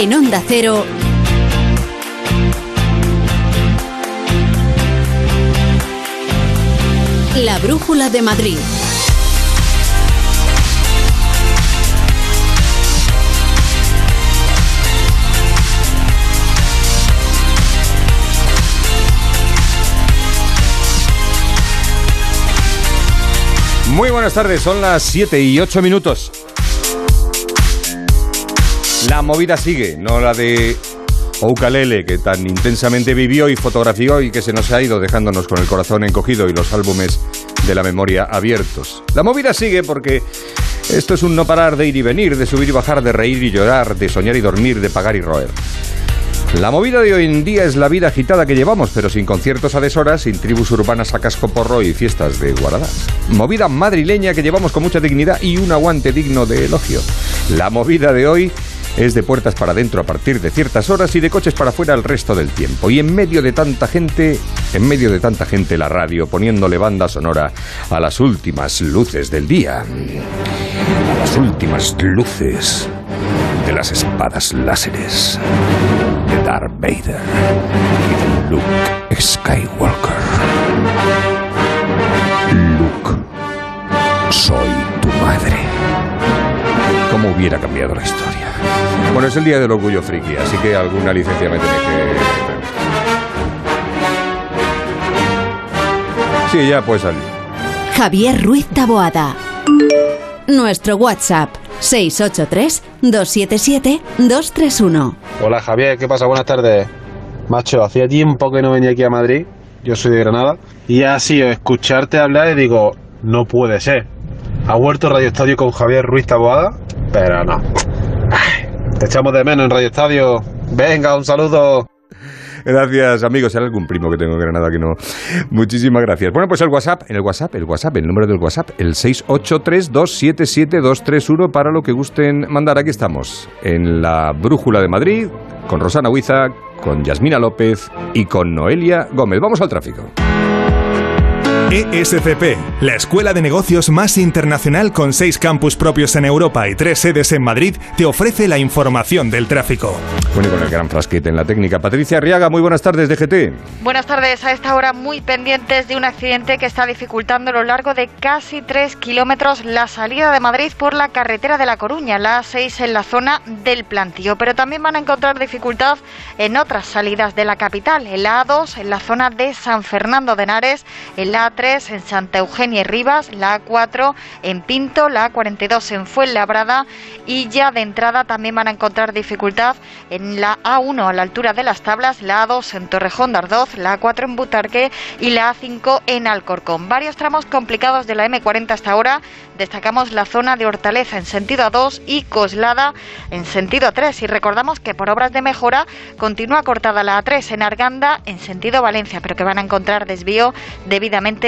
En Onda Cero. La Brújula de Madrid. Muy buenas tardes, son las 7 y 8 minutos. La movida sigue, no la de Oukalele, que tan intensamente vivió y fotografió y que se nos ha ido dejándonos con el corazón encogido y los álbumes de la memoria abiertos. La movida sigue porque esto es un no parar de ir y venir, de subir y bajar, de reír y llorar, de soñar y dormir, de pagar y roer. La movida de hoy en día es la vida agitada que llevamos, pero sin conciertos a deshoras, sin tribus urbanas a casco porro y fiestas de guaradas. Movida madrileña que llevamos con mucha dignidad y un aguante digno de elogio. La movida de hoy es de puertas para adentro a partir de ciertas horas y de coches para afuera el resto del tiempo. Y en medio de tanta gente, en medio de tanta gente la radio poniéndole banda sonora a las últimas luces del día. A las últimas luces de las espadas láseres de Darth Vader y de Luke Skywalker. Luke, soy tu madre. ¿Cómo hubiera cambiado la historia? Bueno, es el día del orgullo friki, así que alguna licencia me tenéis que... Sí, ya puede salir. Javier Ruiz Taboada. Nuestro WhatsApp 683-277-231. Hola Javier, ¿qué pasa? Buenas tardes. Macho, hacía tiempo que no venía aquí a Madrid, yo soy de Granada, y ha sido escucharte hablar y digo, no puede ser. Ha vuelto Radio Estadio con Javier Ruiz Taboada, pero no. Te echamos de menos en Radio Estadio. Venga, un saludo. Gracias, amigos. Hay algún primo que tengo en Granada que no. Muchísimas gracias. Bueno, pues el WhatsApp, el WhatsApp, el WhatsApp, el número del WhatsApp, el 683-277-231 para lo que gusten mandar. Aquí estamos, en la Brújula de Madrid, con Rosana Huiza, con Yasmina López y con Noelia Gómez. Vamos al tráfico. ESCP, la escuela de negocios más internacional con seis campus propios en Europa y tres sedes en Madrid, te ofrece la información del tráfico. Bueno, y con el gran frasquete en la técnica. Patricia Arriaga, muy buenas tardes, DGT. Buenas tardes, a esta hora muy pendientes de un accidente que está dificultando a lo largo de casi tres kilómetros la salida de Madrid por la carretera de La Coruña, la A6 en la zona del plantío. Pero también van a encontrar dificultad en otras salidas de la capital, en la A2 en la zona de San Fernando de Henares, en la A3 en Santa Eugenia y Rivas, la A4 en Pinto, la A42 en Fuenlabrada y ya de entrada también van a encontrar dificultad en la A1 a la altura de las tablas, la A2 en Torrejón de Ardoz, la A4 en Butarque y la A5 en Alcorcón. Varios tramos complicados de la M40 hasta ahora. Destacamos la zona de Hortaleza en sentido A2 y Coslada en sentido A3. Y recordamos que por obras de mejora continúa cortada la A3 en Arganda en sentido Valencia, pero que van a encontrar desvío debidamente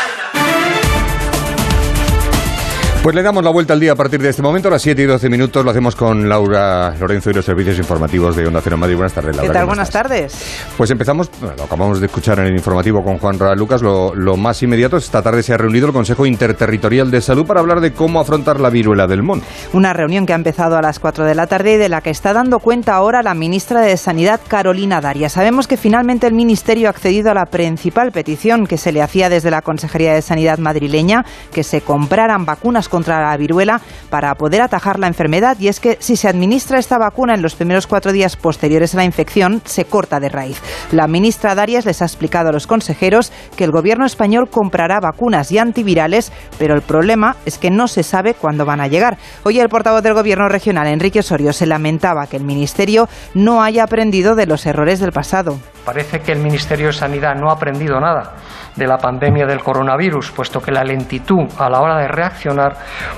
Pues le damos la vuelta al día a partir de este momento, a las 7 y 12 minutos. Lo hacemos con Laura Lorenzo y los servicios informativos de Onda Cero Madrid. Buenas tardes, Laura. ¿Qué tal? ¿cómo Buenas estás? tardes. Pues empezamos, bueno, lo acabamos de escuchar en el informativo con Juan Ra Lucas. Lo, lo más inmediato, esta tarde se ha reunido el Consejo Interterritorial de Salud para hablar de cómo afrontar la viruela del mono. Una reunión que ha empezado a las 4 de la tarde y de la que está dando cuenta ahora la ministra de Sanidad, Carolina Daria. Sabemos que finalmente el Ministerio ha accedido a la principal petición que se le hacía desde la Consejería de Sanidad madrileña, que se compraran vacunas contra la viruela para poder atajar la enfermedad. Y es que si se administra esta vacuna en los primeros cuatro días posteriores a la infección, se corta de raíz. La ministra Darias les ha explicado a los consejeros que el gobierno español comprará vacunas y antivirales, pero el problema es que no se sabe cuándo van a llegar. Hoy el portavoz del gobierno regional, Enrique Osorio, se lamentaba que el ministerio no haya aprendido de los errores del pasado. Parece que el Ministerio de Sanidad no ha aprendido nada de la pandemia del coronavirus, puesto que la lentitud a la hora de reaccionar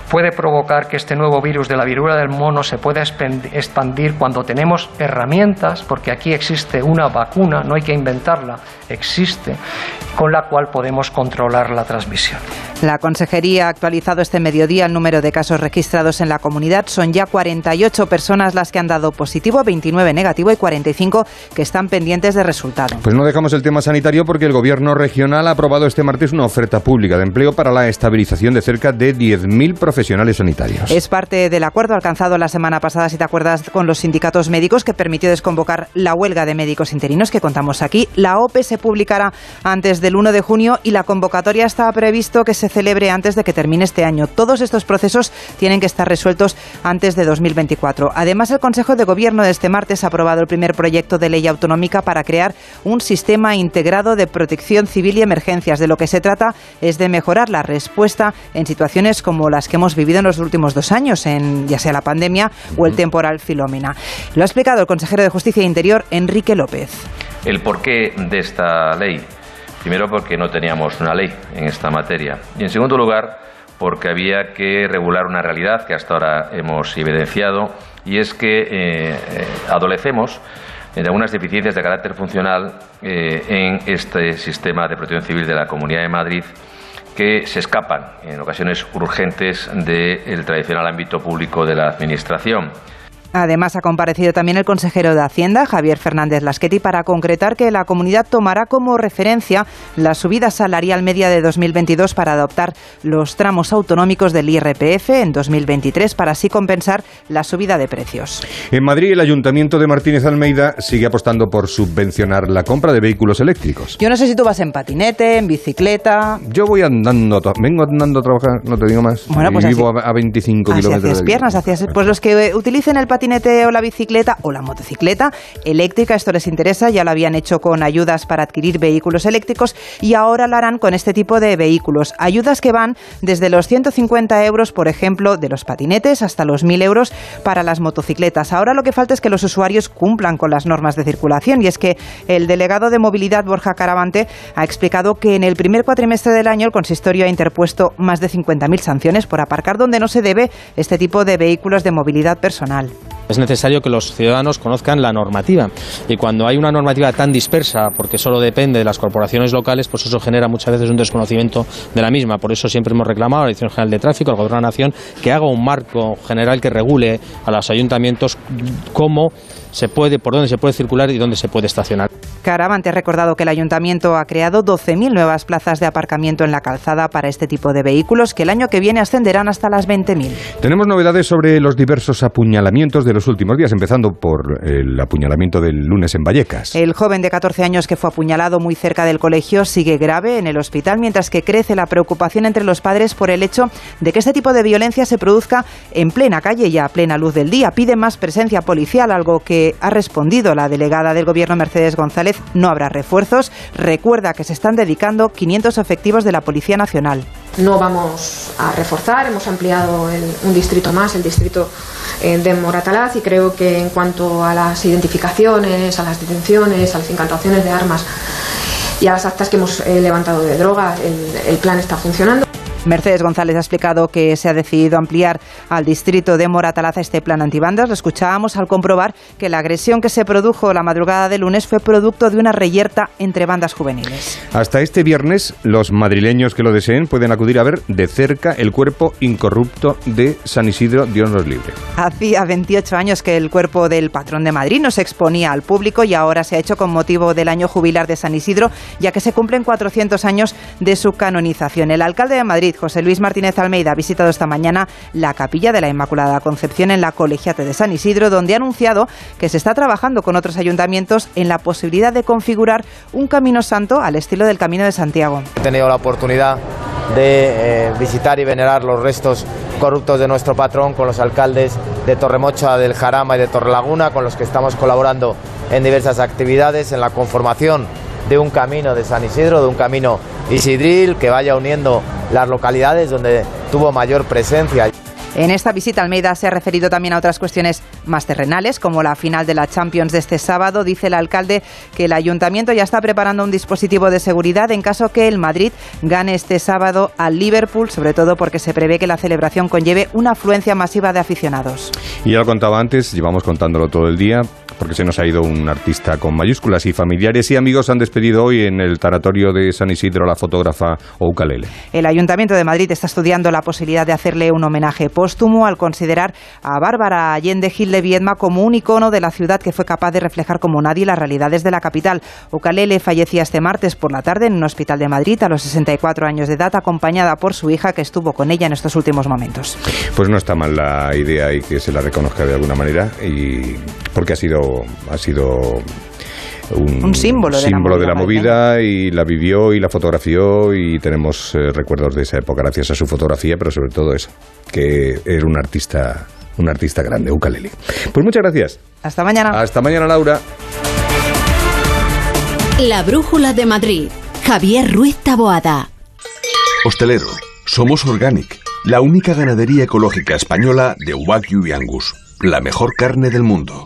puede provocar que este nuevo virus de la viruela del mono se pueda expandir cuando tenemos herramientas, porque aquí existe una vacuna, no hay que inventarla, existe, con la cual podemos controlar la transmisión. La Consejería ha actualizado este mediodía el número de casos registrados en la comunidad. Son ya 48 personas las que han dado positivo, 29 negativo y 45 que están pendientes de resultado. Pues no dejamos el tema sanitario porque el Gobierno regional ha aprobado este martes una oferta pública de empleo para la estabilización de cerca de 10.000 profesionales sanitarios. Es parte del acuerdo alcanzado la semana pasada, si te acuerdas, con los sindicatos médicos que permitió desconvocar la huelga de médicos interinos que contamos aquí. La OPE se publicará antes del 1 de junio y la convocatoria está previsto que se celebre antes de que termine este año. Todos estos procesos tienen que estar resueltos antes de 2024. Además, el Consejo de Gobierno de este martes ha aprobado el primer proyecto de ley autonómica para crear un sistema integrado de protección civil y emergencias. De lo que se trata es de mejorar la respuesta en situaciones como las que hemos vivido en los últimos dos años, en ya sea la pandemia o el temporal Filomena. Lo ha explicado el consejero de Justicia e Interior, Enrique López. El porqué de esta ley Primero porque no teníamos una ley en esta materia y en segundo lugar porque había que regular una realidad que hasta ahora hemos evidenciado y es que eh, eh, adolecemos de algunas deficiencias de carácter funcional eh, en este sistema de protección civil de la Comunidad de Madrid que se escapan en ocasiones urgentes del tradicional ámbito público de la Administración. Además, ha comparecido también el consejero de Hacienda, Javier Fernández Lasqueti, para concretar que la comunidad tomará como referencia la subida salarial media de 2022 para adoptar los tramos autonómicos del IRPF en 2023 para así compensar la subida de precios. En Madrid, el Ayuntamiento de Martínez Almeida sigue apostando por subvencionar la compra de vehículos eléctricos. Yo no sé si tú vas en patinete, en bicicleta. Yo voy andando, vengo andando a trabajar, no te digo más. Bueno, pues y vivo a 25 así kilómetros. Hacias piernas, hacias, pues los que utilicen el patinete o la bicicleta o la motocicleta eléctrica. Esto les interesa, ya lo habían hecho con ayudas para adquirir vehículos eléctricos y ahora lo harán con este tipo de vehículos. Ayudas que van desde los 150 euros, por ejemplo, de los patinetes hasta los 1.000 euros para las motocicletas. Ahora lo que falta es que los usuarios cumplan con las normas de circulación y es que el delegado de movilidad Borja Caravante ha explicado que en el primer cuatrimestre del año el consistorio ha interpuesto más de 50.000 sanciones por aparcar donde no se debe este tipo de vehículos de movilidad personal. Es necesario que los ciudadanos conozcan la normativa y cuando hay una normativa tan dispersa, porque solo depende de las corporaciones locales, pues eso genera muchas veces un desconocimiento de la misma. Por eso siempre hemos reclamado a la Dirección General de Tráfico, al Gobierno de la Nación, que haga un marco general que regule a los ayuntamientos cómo se puede, por dónde se puede circular y dónde se puede estacionar. Caravante ha recordado que el ayuntamiento ha creado 12.000 nuevas plazas de aparcamiento en la calzada para este tipo de vehículos que el año que viene ascenderán hasta las 20.000. Tenemos novedades sobre los diversos apuñalamientos de los últimos días, empezando por el apuñalamiento del lunes en Vallecas. El joven de 14 años que fue apuñalado muy cerca del colegio sigue grave en el hospital, mientras que crece la preocupación entre los padres por el hecho de que este tipo de violencia se produzca en plena calle y a plena luz del día. Pide más presencia policial, algo que ha respondido la delegada del gobierno Mercedes González no habrá refuerzos. Recuerda que se están dedicando 500 efectivos de la Policía Nacional. No vamos a reforzar, hemos ampliado un distrito más, el distrito eh, de Moratalaz, y creo que en cuanto a las identificaciones, a las detenciones, a las incantaciones de armas y a las actas que hemos eh, levantado de droga, el plan está funcionando. Mercedes González ha explicado que se ha decidido ampliar al distrito de Moratalaza este plan antibandas. Lo escuchábamos al comprobar que la agresión que se produjo la madrugada de lunes fue producto de una reyerta entre bandas juveniles. Hasta este viernes, los madrileños que lo deseen pueden acudir a ver de cerca el cuerpo incorrupto de San Isidro, Dios nos libre. Hacía 28 años que el cuerpo del patrón de Madrid no se exponía al público y ahora se ha hecho con motivo del año jubilar de San Isidro, ya que se cumplen 400 años de su canonización. El alcalde de Madrid, José Luis Martínez Almeida, ha visitado esta mañana la capilla de la Inmaculada Concepción en la Colegiate de San Isidro, donde ha anunciado que se está trabajando con otros ayuntamientos en la posibilidad de configurar un camino santo al estilo del Camino de Santiago. He tenido la oportunidad de eh, visitar y venerar los restos corruptos de nuestro patrón con los alcaldes de Torremocha, del Jarama y de Torrelaguna, con los que estamos colaborando en diversas actividades, en la conformación de un camino de San Isidro, de un camino isidril que vaya uniendo las localidades donde tuvo mayor presencia. En esta visita Almeida se ha referido también a otras cuestiones más terrenales, como la final de la Champions de este sábado. Dice el alcalde que el ayuntamiento ya está preparando un dispositivo de seguridad en caso que el Madrid gane este sábado al Liverpool, sobre todo porque se prevé que la celebración conlleve una afluencia masiva de aficionados. Y ya lo contaba antes, llevamos contándolo todo el día, porque se nos ha ido un artista con mayúsculas y familiares y amigos han despedido hoy en el tanatorio de San Isidro a la fotógrafa Oukalele. El Ayuntamiento de Madrid está estudiando la posibilidad de hacerle un homenaje póstumo al considerar a Bárbara Allende Gil de Viedma como un icono de la ciudad que fue capaz de reflejar como nadie las realidades de la capital. Oukalele fallecía este martes por la tarde en un hospital de Madrid a los 64 años de edad, acompañada por su hija que estuvo con ella en estos últimos momentos. Pues no está mal la idea y que se la reconozca de alguna manera y porque ha sido ha sido un, Un símbolo de la símbolo de la movida movida y la vivió y la fotografió y tenemos eh, recuerdos de esa época gracias a su fotografía, pero sobre todo eso, que era un artista, un artista grande, ukulele. Pues muchas gracias. Hasta mañana. Hasta mañana, Laura. La Brújula de Madrid. Javier Ruiz Taboada. Hostelero, somos Organic, la única ganadería ecológica española de Wagyu y Angus, la mejor carne del mundo.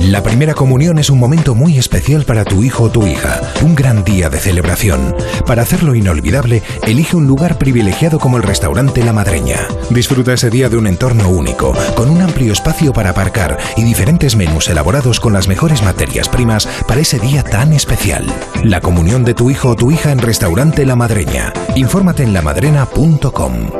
La primera comunión es un momento muy especial para tu hijo o tu hija, un gran día de celebración. Para hacerlo inolvidable, elige un lugar privilegiado como el restaurante La Madreña. Disfruta ese día de un entorno único, con un amplio espacio para aparcar y diferentes menús elaborados con las mejores materias primas para ese día tan especial. La comunión de tu hijo o tu hija en restaurante La Madreña. Infórmate en lamadrena.com.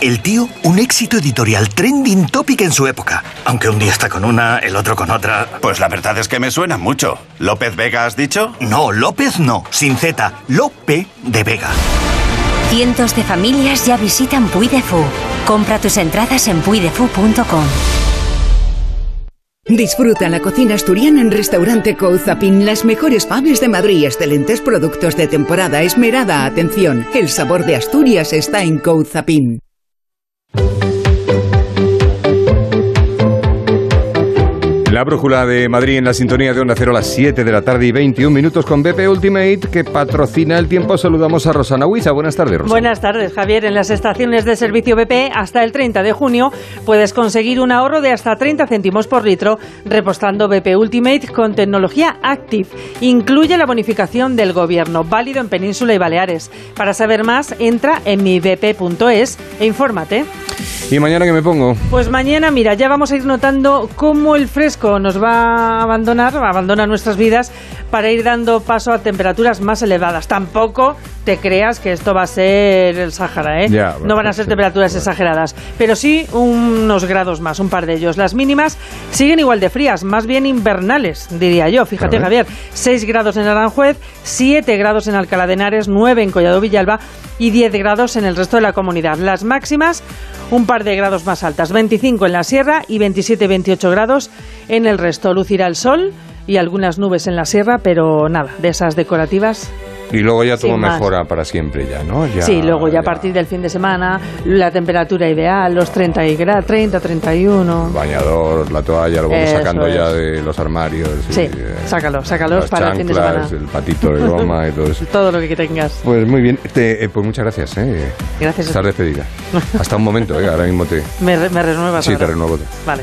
El tío, un éxito editorial trending topic en su época. Aunque un día está con una, el otro con otra. Pues la verdad es que me suena mucho. ¿López Vega has dicho? No, López no. Sin Z. Lope de Vega. Cientos de familias ya visitan Puy de Fou. Compra tus entradas en puidefu.com. Disfruta la cocina asturiana en Restaurante Couzapin, las mejores faves de Madrid, excelentes productos de temporada, esmerada atención. El sabor de Asturias está en Couzapin. Thank you. La brújula de Madrid en la sintonía de Onda Cero a las 7 de la tarde y 21 minutos con BP Ultimate que patrocina el tiempo. Saludamos a Rosana Huiza. Buenas tardes, Rosana. Buenas tardes, Javier. En las estaciones de servicio BP hasta el 30 de junio puedes conseguir un ahorro de hasta 30 céntimos por litro repostando BP Ultimate con tecnología Active. Incluye la bonificación del gobierno, válido en Península y Baleares. Para saber más, entra en mibp.es e infórmate. ¿Y mañana qué me pongo? Pues mañana, mira, ya vamos a ir notando cómo el fresco nos va a abandonar, abandona nuestras vidas para ir dando paso a temperaturas más elevadas. Tampoco te creas que esto va a ser el Sáhara, ¿eh? Ya, no van a ser temperaturas exageradas, pero sí unos grados más, un par de ellos. Las mínimas siguen igual de frías, más bien invernales, diría yo. Fíjate. Javier, 6 grados en Aranjuez, 7 grados en Alcalá de Henares, 9 en Collado Villalba y 10 grados en el resto de la comunidad. Las máximas, un par de grados más altas, 25 en la sierra y 27-28 grados en el resto. Lucirá el sol y algunas nubes en la sierra, pero nada, de esas decorativas Y luego ya todo mejora para siempre ya, ¿no? Ya, sí, luego ya a partir del fin de semana, la temperatura ideal, los 30, y gra- 30 31. Bañador, la toalla, lo vamos Eso sacando ya es. de los armarios. y, Sí, eh, sácalo, sácalos las para el fin de chanclas, semana. el patito de goma y todo eso. Todo lo que tengas. Pues muy bien, Te- eh, pues muchas gracias. ¿eh? Gracias ti. despedida. Hasta un momento, ¿eh? ahora mismo te... Me, re- me renuevas. Sí, te ahora. renuevo. Vale.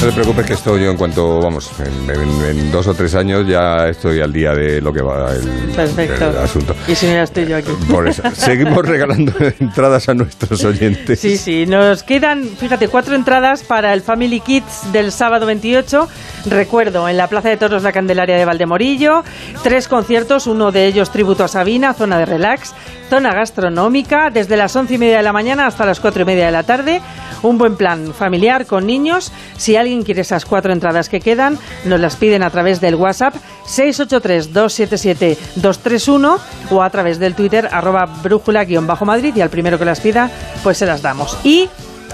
No te preocupes que esto yo en cuanto, vamos, en, en- en dos o tres años ya estoy al día de lo que va el, Perfecto. el asunto. Y si no, estoy yo aquí. Por eso, seguimos regalando entradas a nuestros oyentes. Sí, sí, nos quedan, fíjate, cuatro entradas para el Family Kids del sábado 28. Recuerdo, en la Plaza de Toros La Candelaria de Valdemorillo, tres conciertos, uno de ellos tributo a Sabina, zona de relax, zona gastronómica, desde las once y media de la mañana hasta las cuatro y media de la tarde. Un buen plan familiar con niños. Si alguien quiere esas cuatro entradas que quedan, nos las piden a través del WhatsApp 683-277-231 o a través del Twitter arroba brújula-madrid y al primero que las pida, pues se las damos. Y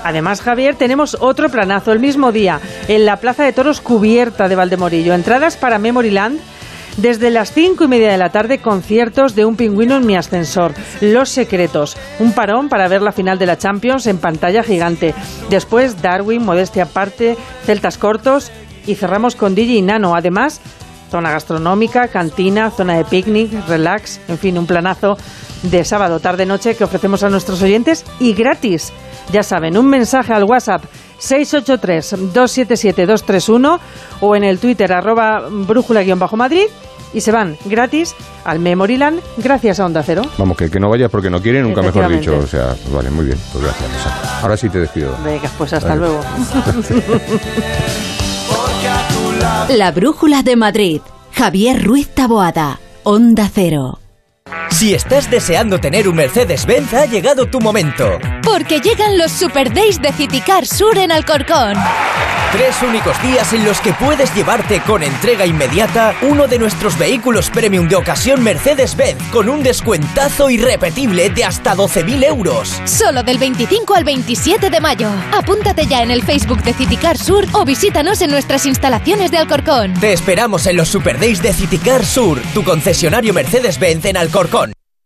Además, Javier, tenemos otro planazo el mismo día en la Plaza de Toros cubierta de Valdemorillo. Entradas para Memoryland. Desde las cinco y media de la tarde, conciertos de un pingüino en mi ascensor. Los secretos. Un parón para ver la final de la Champions en pantalla gigante. Después, Darwin, Modestia aparte, Celtas cortos. Y cerramos con DJ y Nano. Además, zona gastronómica, cantina, zona de picnic, relax, en fin, un planazo de sábado, tarde, noche que ofrecemos a nuestros oyentes y gratis. Ya saben, un mensaje al WhatsApp 683-277-231 o en el Twitter arroba brújula-madrid y se van gratis al Memoryland gracias a Onda Cero. Vamos, que, que no vayas porque no quiere, nunca mejor dicho. O sea, vale, muy bien, pues gracias. Ahora sí te despido. Venga, pues hasta Vale. luego. La Brújula de Madrid. Javier Ruiz Taboada. Onda Cero. Si estás deseando tener un Mercedes-Benz, ha llegado tu momento. Porque llegan los Super Days de Citicar Sur en Alcorcón. Tres únicos días en los que puedes llevarte con entrega inmediata uno de nuestros vehículos premium de ocasión Mercedes-Benz con un descuentazo irrepetible de hasta 12.000 euros. Solo del 25 al 27 de mayo. Apúntate ya en el Facebook de Citicar Sur o visítanos en nuestras instalaciones de Alcorcón. Te esperamos en los Super Days de Citicar Sur, tu concesionario Mercedes-Benz en Alcorcón.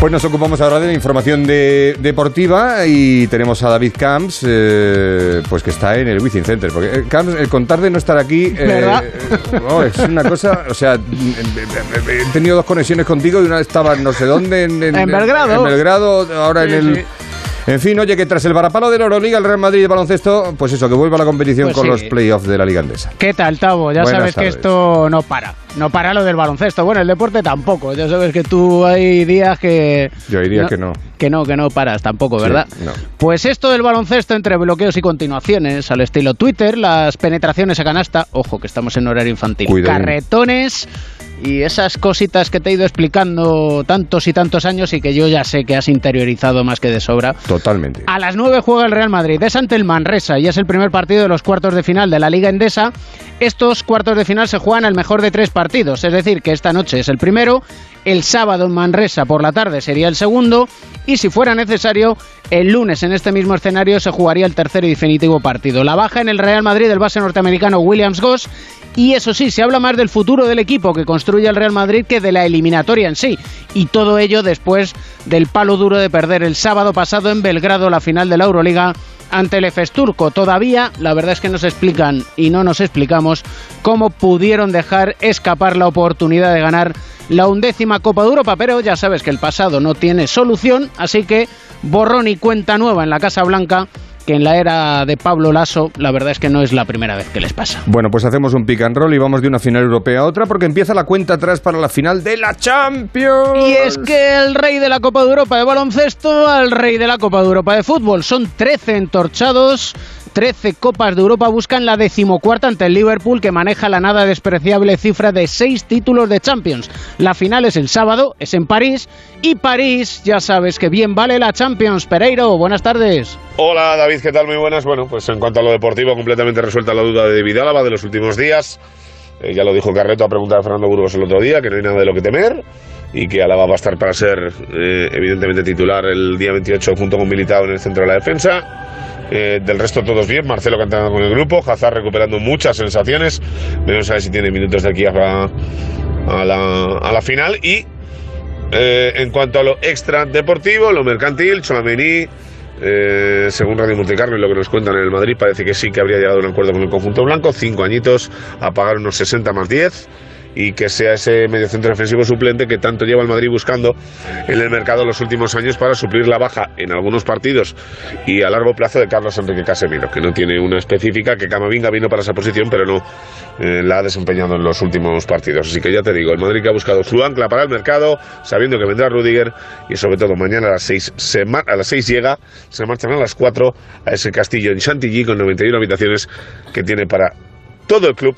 Pues nos ocupamos ahora de la información de- deportiva y tenemos a David Camps, eh, pues que está en el Wizzing Center. Porque eh, Camps, el contar de no estar aquí, eh, no, es una cosa, o sea, mm, he tenido dos conexiones contigo y una estaba en no sé dónde, en, En Belgrado. en Belgrado, ahora en el... sí. En fin, oye, que tras el varapalo de la Euroliga, el Real Madrid de baloncesto, pues eso, que vuelva a la competición Pues con sí. los playoffs de la Liga Andesa. ¿Qué tal, Tavo? Ya Buenas sabes que esto no para. No para lo del baloncesto. Bueno, el deporte tampoco. Ya sabes que tú hay días que... Yo diría que no. Que no, que no paras tampoco, ¿verdad? Sí, no. Pues esto del baloncesto entre bloqueos y continuaciones, al estilo Twitter, las penetraciones a canasta, ojo que estamos en horario infantil, Cuidadín. carretones y esas cositas que te he ido explicando tantos y tantos años y que yo ya sé que has interiorizado más que de sobra. Totalmente. A las 9 juega el Real Madrid. Es ante el Manresa y es el primer partido de los cuartos de final de la Liga Endesa. Estos cuartos de final se juegan al mejor de tres partidos, es decir, que esta noche es el primero, el sábado en Manresa por la tarde sería el segundo y si fuera necesario, el lunes en este mismo escenario se jugaría el tercer y definitivo partido. La baja en el Real Madrid del base norteamericano Williams Goss y eso sí, se habla más del futuro del equipo que construye el Real Madrid que de la eliminatoria en sí. Y todo ello después del palo duro de perder el sábado pasado en Belgrado la final de la Euroliga ante el Efes Turco. Todavía, la verdad es que nos explican y no nos explicamos cómo pudieron dejar escapar la oportunidad de ganar la undécima Copa de Europa, pero ya sabes que el pasado no tiene solución, así que borrón y cuenta nueva en la Casa Blanca que en la era de Pablo Lasso la verdad es que no es la primera vez que les pasa. Bueno, pues hacemos un pick and roll y vamos de una final europea a otra porque empieza la cuenta atrás para la final de la Champions. Y es que el rey de la Copa de Europa de baloncesto al rey de la Copa de Europa de fútbol. Son 13 entorchados, 13 Copas de Europa buscan la decimocuarta ante el Liverpool que maneja la nada despreciable cifra de 6 títulos de Champions. La final es el sábado, es en París y París ya sabes que bien vale la Champions. Pereiro, buenas tardes. Hola David, ¿qué tal? Muy buenas. Bueno, pues en cuanto a lo deportivo, completamente resuelta la duda de David Álava de los últimos días. Eh, ya lo dijo Carreto a preguntar a Fernando Burgos el otro día, que no hay nada de lo que temer y que Alaba va a estar para ser eh, evidentemente titular el día 28 junto con Militao en el centro de la defensa. Eh, del resto todos bien, Marcelo cantando con el grupo, Hazard recuperando muchas sensaciones, veremos a ver si tiene minutos de aquí a la, a la, a la final. Y eh, en cuanto a lo extra deportivo, lo mercantil, Chouameni, eh, según Radio Montecarlo y lo que nos cuentan en el Madrid, parece que sí que habría llegado a un acuerdo con el conjunto blanco, cinco añitos a pagar unos 60 más 10 y que sea ese mediocentro defensivo suplente que tanto lleva el Madrid buscando en el mercado los últimos años para suplir la baja en algunos partidos y a largo plazo de Carlos Enrique Casemiro, que no tiene una específica, que Camavinga vino para esa posición, pero no eh, la ha desempeñado en los últimos partidos. Así que ya te digo, el Madrid que ha buscado su ancla para el mercado, sabiendo que vendrá Rudiger y sobre todo mañana a las 6 se a las 6 llega, se marchan a las 4 a ese castillo en Chantilly con 91 habitaciones que tiene para todo el club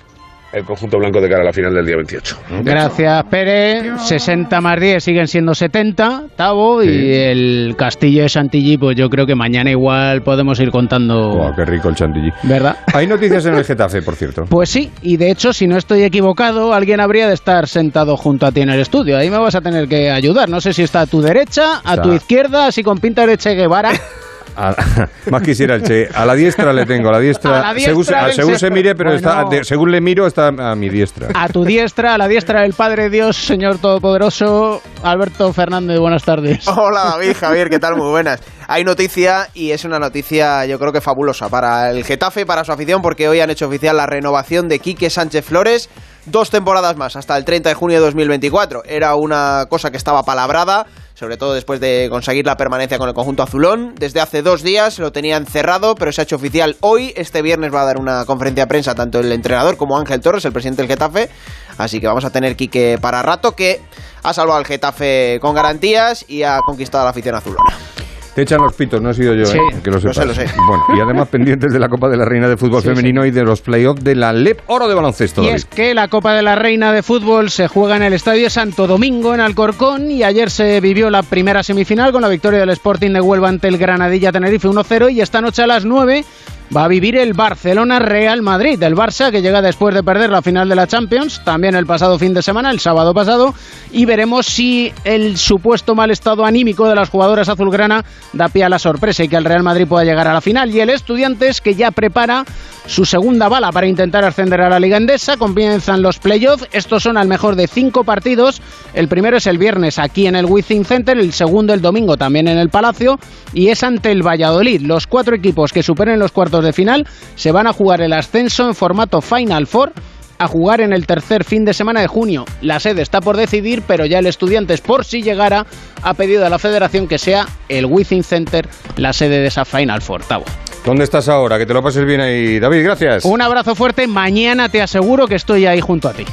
el conjunto blanco de cara a la final del día 28. Gracias, Pérez. 60 más 10 siguen siendo 70, Tavo, y el castillo de Chantilly, pues yo creo que mañana igual podemos ir contando. Wow, qué rico el Chantilly. ¿Verdad? Hay noticias en el Getafe, por cierto. Pues sí, y de hecho, si no estoy equivocado, alguien habría de estar sentado junto a ti en el estudio. Ahí me vas a tener que ayudar. No sé si está a tu derecha, a tu izquierda, así con pinta de Che Guevara. A- más quisiera el Che. A la diestra le tengo, a la diestra. A la diestra según, se- según mire, pero está, de- según le miro, está a mi diestra. A tu diestra, a la diestra del Padre Dios, Señor Todopoderoso, Alberto Fernández, buenas tardes. Hola David, Javier, ¿qué tal? Muy buenas. Hay noticia y es una noticia yo creo que fabulosa para el Getafe, para su afición, porque hoy han hecho oficial la renovación de Quique Sánchez Flores. Dos temporadas más, hasta el 30 de junio de 2024. Era una cosa que estaba palabrada, sobre todo después de conseguir la permanencia con el conjunto azulón. Desde hace dos días lo tenían cerrado, pero se ha hecho oficial hoy. Este viernes va a dar una conferencia de prensa tanto el entrenador como Ángel Torres, el presidente del Getafe. Así que vamos a tener Quique para rato, que ha salvado al Getafe con garantías y ha conquistado la afición azulona. Te echan los pitos, no he sido yo, Sí, ¿eh? que lo, lo sé, sepas. lo sé. Bueno, y además pendientes de la Copa de la Reina de Fútbol Sí, Femenino y de los playoffs de la LEP Oro de Baloncesto. Y David. es que la Copa de la Reina de Fútbol se juega en el Estadio Santo Domingo, en Alcorcón, y ayer se vivió la primera semifinal con la victoria del Sporting de Huelva ante el Granadilla Tenerife 1-0, y esta noche a las 9 va a vivir el Barcelona-Real Madrid, el Barça que llega después de perder la final de la Champions, también el pasado fin de semana, el sábado pasado, y veremos si el supuesto mal estado anímico de las jugadoras azulgrana da pie a la sorpresa y que el Real Madrid pueda llegar a la final. Y el Estudiantes que ya prepara su segunda bala para intentar ascender a la Liga Endesa, comienzan los playoffs, estos son al mejor de cinco partidos, el primero es el viernes aquí en el Wizzing Center, el segundo el domingo también en el Palacio, y es ante el Valladolid. Los cuatro equipos que superen los cuartos de final se van a jugar el ascenso en formato Final Four a jugar en el tercer fin de semana de junio. La sede está por decidir, pero ya el Estudiantes, por si llegara, ha pedido a la federación que sea el Wizzing Center la sede de esa Final Four. Tavo. ¿Dónde estás ahora? Que te lo pases bien ahí. David, gracias. Un abrazo fuerte, mañana te aseguro que estoy ahí junto a ti.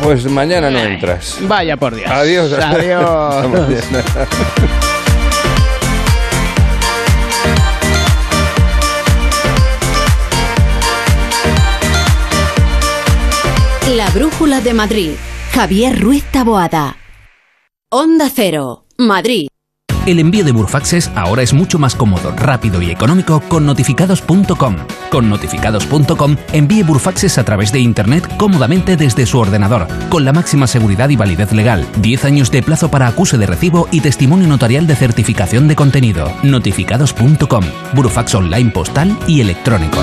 Pues mañana no entras. Vaya por Dios. Adiós. Adiós. La Brújula de Madrid. Javier Ruiz Taboada. Onda Cero. Madrid. El envío de Burfaxes ahora es mucho más cómodo, rápido y económico con notificados.com. Con notificados.com envíe Burfaxes a través de Internet cómodamente desde su ordenador, con la máxima seguridad y validez legal, 10 años de plazo para acuse de recibo y testimonio notarial de certificación de contenido. Notificados.com. Burfax online postal y electrónico.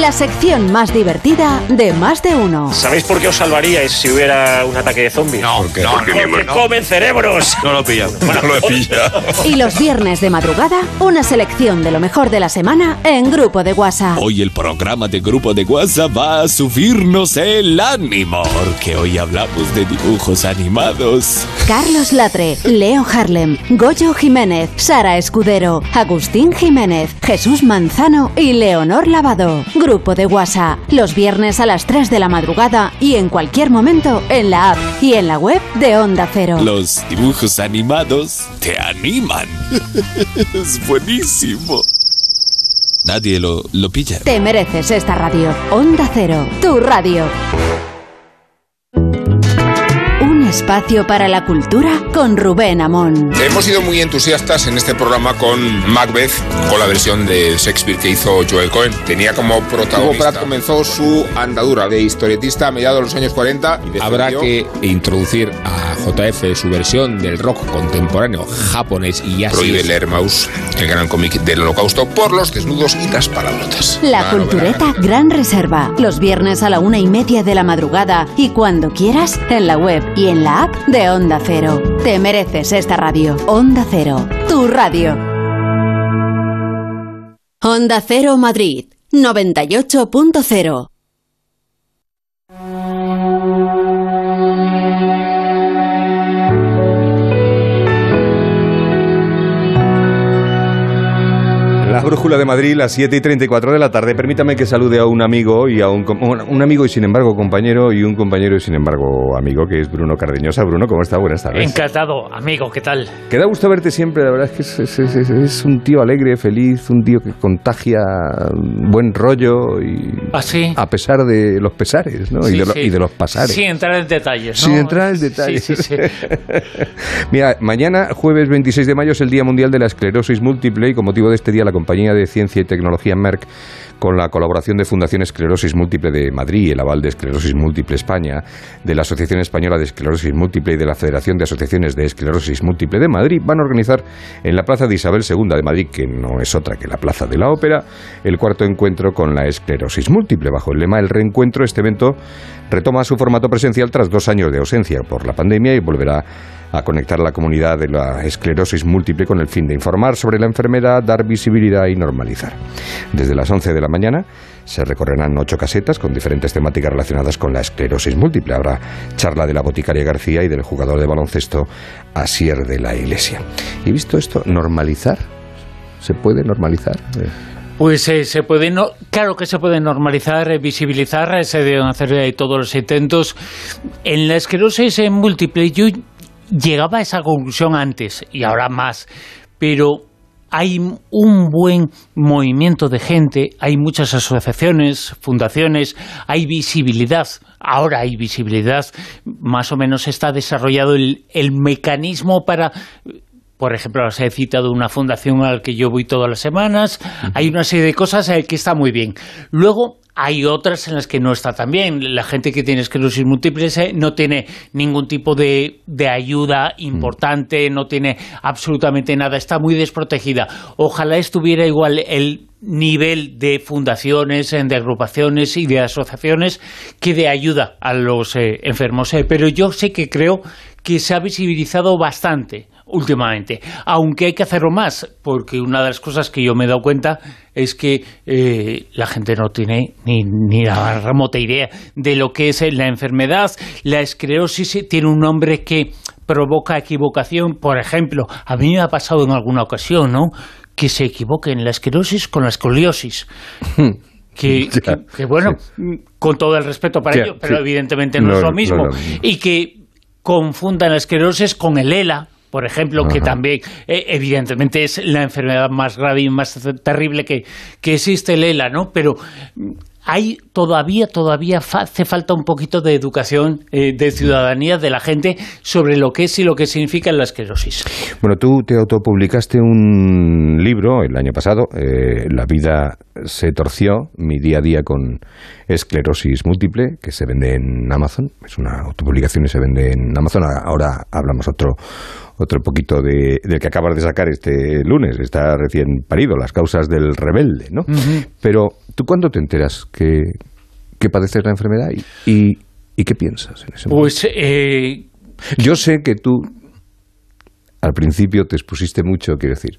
La sección más divertida de más de uno. ¿Sabéis por qué os salvaríais si hubiera un ataque de zombies? No, ¿Por qué? no, Porque porque no. comen cerebros. No lo he pillado. no lo he pillado. Y los viernes de madrugada, una selección de lo mejor de la semana en grupo de WhatsApp. Hoy el programa de Grupo de WhatsApp va a subirnos el ánimo, porque hoy hablamos de dibujos animados. Carlos Latre, Leo Harlem, Goyo Jiménez, Sara Escudero, Agustín Jiménez, Jesús Manzano y Leonor Lavado. Grupo de WhatsApp, los viernes a las 3 de la madrugada y en cualquier momento en la app y en la web de Onda Cero. Los dibujos animados te animan. es buenísimo. Nadie lo, lo pilla. Te mereces esta radio. Onda Cero, tu radio. Espacio para la cultura con Rubén Amón. Hemos sido muy entusiastas en este programa con Macbeth, con la versión de Shakespeare que hizo Joel Cohen. Tenía como protagonista. Hugo Pratt comenzó su andadura de historietista a mediados de los años 40. Y Habrá que introducir a JF su versión del rock contemporáneo japonés y así. Prohíbe leer Maus, el gran cómic del holocausto, por los desnudos y las palabrotas. La Cultureta Gran Reserva, los viernes a la una y media de la madrugada y cuando quieras en la web y en la app de Onda Cero. Te mereces esta radio. Onda Cero, tu radio. Onda Cero Madrid, 98.0. La brújula de Madrid, las 7 y 34 de la tarde. Permítame que salude a un amigo y a un, un amigo y sin embargo compañero y un compañero y sin embargo amigo que es Bruno Cardeñosa. Bruno, ¿cómo está? Buenas tardes. Encantado, amigo, ¿qué tal? Que da gusto verte siempre, la verdad es que es, es- es- es- es un tío alegre, feliz, un tío que contagia buen rollo y ¿Ah, sí? a pesar de los pesares ¿no? y, de lo- sí. y de los pasares. Sin entrar en detalles, ¿no? Sin entrar en detalles. Sí, sí, sí. Mira, mañana, jueves 26 de mayo, es el Día Mundial de la Esclerosis Múltiple y con motivo de este día la compañía de ciencia y tecnología Merck con la colaboración de Fundación Esclerosis Múltiple de Madrid el aval de Esclerosis Múltiple España, de la Asociación Española de Esclerosis Múltiple y de la Federación de Asociaciones de Esclerosis Múltiple de Madrid, van a organizar en la Plaza de Isabel II de Madrid, que no es otra que la Plaza de la Ópera, el cuarto encuentro con la esclerosis múltiple. Bajo el lema El Reencuentro, este evento retoma su formato presencial tras dos años de ausencia por la pandemia y volverá a conectar a la comunidad de la esclerosis múltiple con el fin de informar sobre la enfermedad, dar visibilidad y normalizar. Desde las 11 de la mañana se recorrerán ocho casetas con diferentes temáticas relacionadas con la esclerosis múltiple. Habrá charla de la boticaria García y del jugador de baloncesto Asier de la Iglesia. ¿Y visto esto? ¿Normalizar? ¿Se puede normalizar? Pues eh, se puede, no, claro que se puede normalizar, eh, visibilizar, eh, se deben hacer eh, todos los intentos. En la esclerosis múltiple yo llegaba a esa conclusión antes y ahora más, pero hay un buen movimiento de gente, hay muchas asociaciones, fundaciones, hay visibilidad. Ahora hay visibilidad, más o menos está desarrollado el, el mecanismo para por ejemplo, os he citado una fundación a la que yo voy todas las semanas. Hay una serie de cosas eh, que está muy bien. Luego hay otras en las que no está tan bien. La gente que tiene esclerosis múltiple no tiene ningún tipo de, de ayuda importante, no tiene absolutamente nada, está muy desprotegida. Ojalá estuviera igual el nivel de fundaciones, de agrupaciones y de asociaciones que de ayuda a los eh, enfermos. Eh, Pero yo sé que creo que se ha visibilizado bastante últimamente, aunque hay que hacerlo más, porque una de las cosas que yo me he dado cuenta es que eh, la gente no tiene ni, ni la remota idea de lo que es la enfermedad. La esclerosis tiene un nombre que provoca equivocación. Por ejemplo, a mí me ha pasado en alguna ocasión, ¿no?, que se equivoquen la esclerosis con la escoliosis. Que, que- que, bueno, con todo el respeto para Ya, ello, pero sí. evidentemente no, No, es lo no, mismo. no. Y que confundan la esclerosis con el ELA, por ejemplo, que también eh, evidentemente es la enfermedad más grave y más ter- terrible que, que existe el ELA, ¿no? Pero mm, hay todavía, todavía hace falta un poquito de educación, eh, de ciudadanía de la gente sobre lo que es y lo que significa la esclerosis. Bueno, tú te autopublicaste un libro el año pasado, eh, La vida se torció, mi día a día con esclerosis múltiple, que se vende en Amazon. Es una autopublicación y se vende en Amazon. Ahora hablamos otro otro poquito de, del que acabas de sacar este lunes, está recién parido, las causas del rebelde, ¿no? Pero tú cuándo te enteras que, que padeces la enfermedad y, y, qué piensas en ese momento? Pues eh... yo sé que tú al principio te expusiste mucho, quiero decir,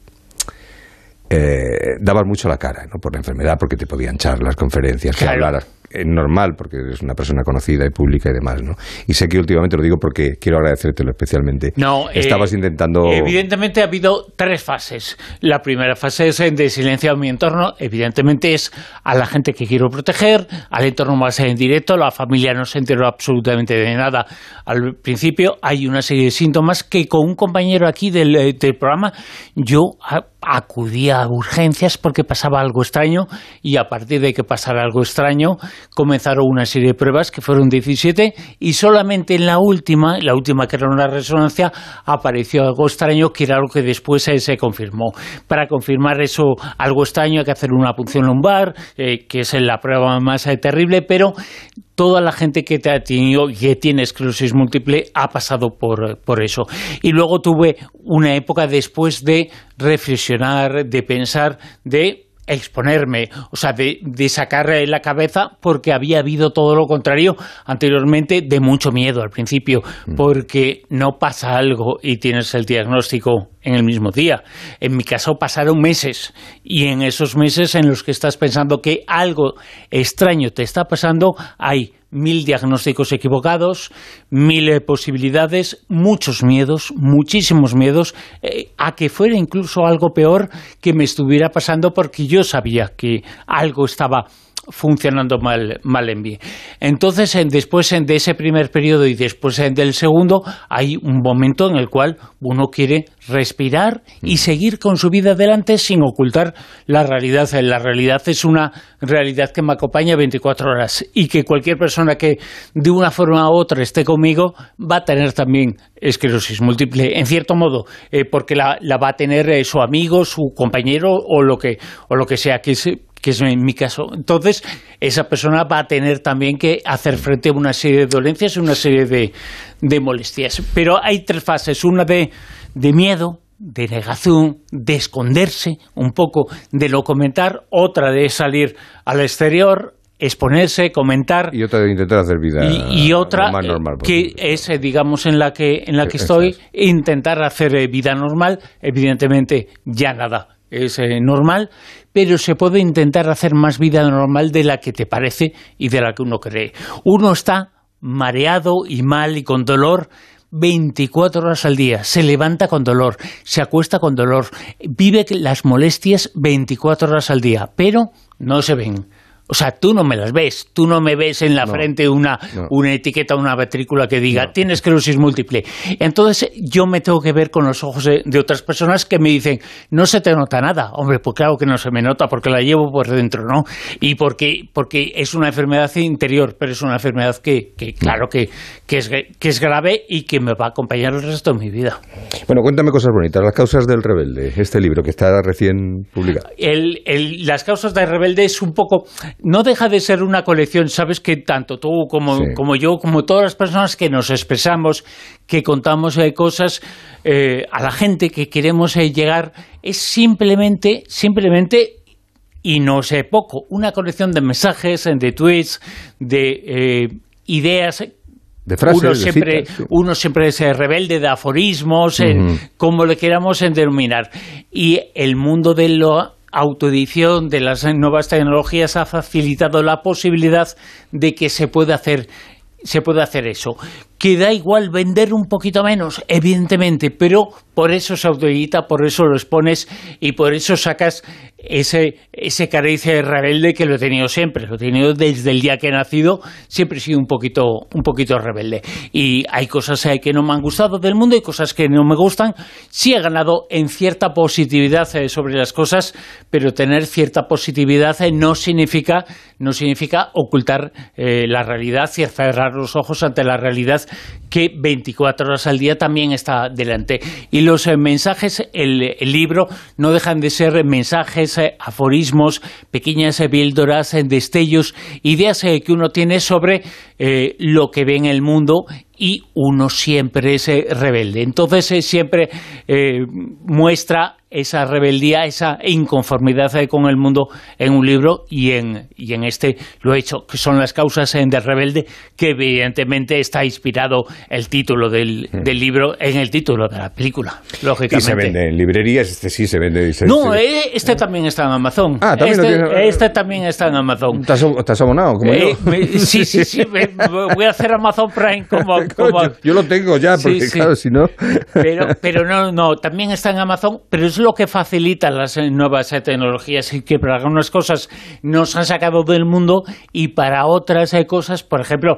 eh, dabas mucho la cara ¿no? por la enfermedad, porque te podían echar las conferencias, que hablaras normal porque eres una persona conocida y pública y demás, ¿no? Y sé que últimamente lo digo porque quiero agradecértelo especialmente. No, eh, estabas intentando. Evidentemente ha habido tres fases. La primera fase es de silenciar mi entorno. Evidentemente es a la gente que quiero proteger, al entorno más en directo. La familia no se enteró absolutamente de nada al principio. Hay una serie de síntomas que con un compañero aquí del, eh, del programa yo acudía a urgencias porque pasaba algo extraño y a partir de que pasara algo extraño comenzaron una serie de pruebas que fueron 17 y solamente en la última, la última que era una resonancia, apareció algo extraño que era algo que después se confirmó. Para confirmar eso, algo extraño hay que hacer una punción lumbar, eh, que es la prueba más eh, terrible, pero toda la gente que te ha tenido que tiene esclerosis múltiple ha pasado por, por, eso. Y luego tuve una época después de reflexionar, de pensar, de exponerme, o sea, de, de sacar la cabeza porque había habido todo lo contrario anteriormente de mucho miedo al principio, mm. porque no pasa algo y tienes el diagnóstico en el mismo día. En mi caso pasaron meses y en esos meses en los que estás pensando que algo extraño te está pasando, hay mil diagnósticos equivocados, mil eh, posibilidades, muchos miedos, muchísimos miedos, eh, a que fuera incluso algo peor que me estuviera pasando porque yo sabía que algo estaba funcionando mal, mal en mí. Entonces, después de ese primer periodo y después del segundo, hay un momento en el cual uno quiere respirar y mm. seguir con su vida adelante sin ocultar la realidad. La realidad es una realidad que me acompaña 24 horas y que cualquier persona que de una forma u otra esté conmigo va a tener también esclerosis múltiple, en cierto modo, eh, porque la, va a tener eh, su amigo, su compañero o lo que, o lo que sea, que que es en mi caso. Entonces, esa persona va a tener también que hacer frente a una serie de dolencias y una serie de, de molestias. Pero hay tres fases, una de, de miedo, de negación, de esconderse un poco, de no comentar, otra de salir al exterior, exponerse, comentar. Y otra de intentar hacer vida y, otra normal, que es digamos en la que en la que estoy intentar hacer eh, vida normal. Evidentemente ya nada es eh, normal pero se puede intentar hacer más vida normal de la que te parece y de la que uno cree. Uno está mareado y mal y con dolor 24 horas al día, se levanta con dolor, se acuesta con dolor, vive las molestias 24 horas al día, pero no se ven o sea, tú no me las ves, tú no me ves en la frente una, una etiqueta, una matrícula que diga tienes esclerosis múltiple. Entonces yo me tengo que ver con los ojos de, otras personas que me dicen no se te nota nada. Hombre, pues claro que no se me nota porque la llevo por dentro, ¿no? Y porque, porque es una enfermedad interior, pero es una enfermedad que, que claro, que, que, es, que es grave y que me va a acompañar el resto de mi vida. Bueno, cuéntame cosas bonitas. Las causas del rebelde, este libro que está recién publicado. El, el, las causas del rebelde es un poco no deja de ser una colección, sabes que tanto tú como, como yo, como todas las personas que nos expresamos, que contamos eh, cosas eh, a la gente que queremos eh, llegar, es simplemente, simplemente y no sé poco, una colección de mensajes, de tweets, de ideas. De frases, uno siempre, uno siempre es rebelde de aforismos, en, como le queramos denominar. Y el mundo de lo autoedición de las nuevas tecnologías ha facilitado la posibilidad de que se pueda hacer se hacer eso. Que da igual vender un poquito menos, evidentemente, pero por eso se autoedita, por eso lo expones y por eso sacas ese, ese de rebelde que lo he tenido siempre, lo he tenido desde el día que he nacido, siempre he sido un poquito, un poquito rebelde. Y hay cosas eh, que no me han gustado del mundo y cosas que no me gustan. Sí he ganado en cierta positividad eh, sobre las cosas, pero tener cierta positividad eh, no significa, no significa ocultar la realidad y cerrar los ojos ante la realidad que 24 horas al día también está delante. Y los mensajes, el libro, no dejan de ser mensajes eh, aforismos, pequeñas píldoras, eh, destellos, ideas eh, que uno tiene sobre lo que ve en el mundo y uno siempre es rebelde. Entonces siempre muestra esa rebeldía, esa inconformidad con el mundo en un libro y en, y en este lo he hecho, que son las causas del rebelde, que evidentemente está inspirado el título del, mm. del libro en el título de la película, lógicamente. Y se vende en librerías, este sí se vende. no, eh, este también está en Amazon. Ah, también este, este, también está en Amazon. ¿Estás, abonado como yo? Eh, sí, sí, sí, voy a hacer Amazon Prime como... Yo, lo tengo ya, porque claro, si no... Pero, pero no, no, también está en Amazon, pero es lo que facilita las eh, nuevas eh, tecnologías y que para algunas cosas nos han sacado del mundo y para otras eh, cosas, por ejemplo,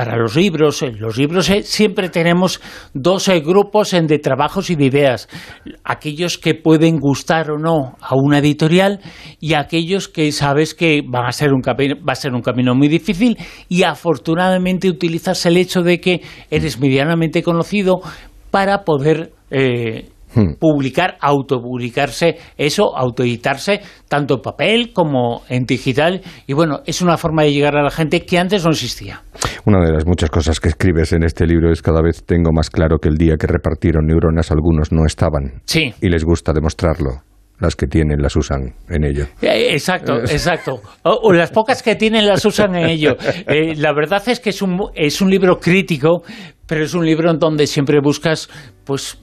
para los libros, los libros siempre tenemos dos grupos de trabajos y de ideas. Aquellos que pueden gustar o no a una editorial y aquellos que sabes que van a ser un va a ser un camino muy difícil y afortunadamente utilizas el hecho de que eres medianamente conocido para poder Hmm. publicar, autopublicarse, eso, autoeditarse, tanto en papel como en digital. Y bueno, es una forma de llegar a la gente que antes no existía. Una de las muchas cosas que escribes en este libro es cada vez tengo más claro que el día que repartieron neuronas algunos no estaban. Sí. Y les gusta demostrarlo las que tienen las usan en ello. Eh, exacto, exacto. O, las pocas que tienen las usan en ello. Eh, la verdad es que es un, es un libro crítico, pero es un libro en donde siempre buscas pues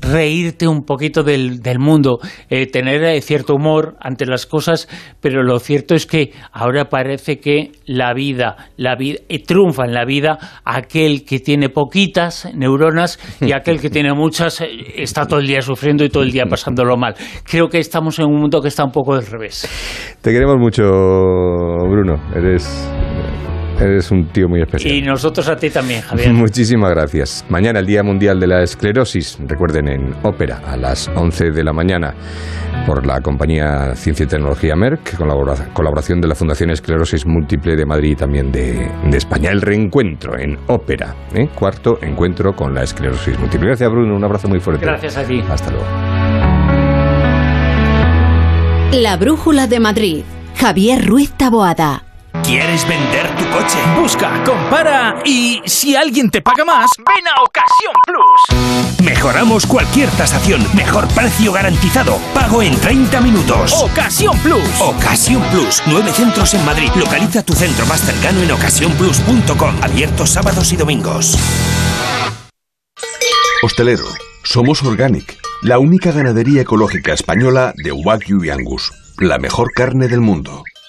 reírte un poquito del, del mundo, eh, tener eh, cierto humor ante las cosas, pero lo cierto es que ahora parece que la vida, la vida eh, triunfa en la vida aquel que tiene poquitas neuronas y aquel que tiene muchas está todo el día sufriendo y todo el día pasándolo mal. Creo que estamos en un mundo que está un poco del revés. Te queremos mucho, Bruno. Eres Eres un tío muy especial. Y nosotros a ti también, Javier. Muchísimas gracias. Mañana el Día Mundial de la Esclerosis. Recuerden, en ópera a las 11 de la mañana por la compañía Ciencia y Tecnología Merck, con la colaboración de la Fundación Esclerosis Múltiple de Madrid y también de, España. El reencuentro en ópera. ¿eh? Cuarto encuentro con la esclerosis múltiple. Gracias, Bruno. Un abrazo muy fuerte. Gracias a ti. Hasta luego. La Brújula de Madrid. Javier Ruiz Taboada. ¿Quieres vender tu coche? Busca, compara y si alguien te paga más, ven a Ocasión Plus. Mejoramos cualquier tasación. Mejor precio garantizado. Pago en 30 minutos. Ocasión Plus. Ocasión Plus. Nueve centros en Madrid. Localiza tu centro más cercano en ocasiónplus.com. Abiertos sábados y domingos. Hostelero. Somos Organic. La única ganadería ecológica española de Wagyu y Angus. La mejor carne del mundo.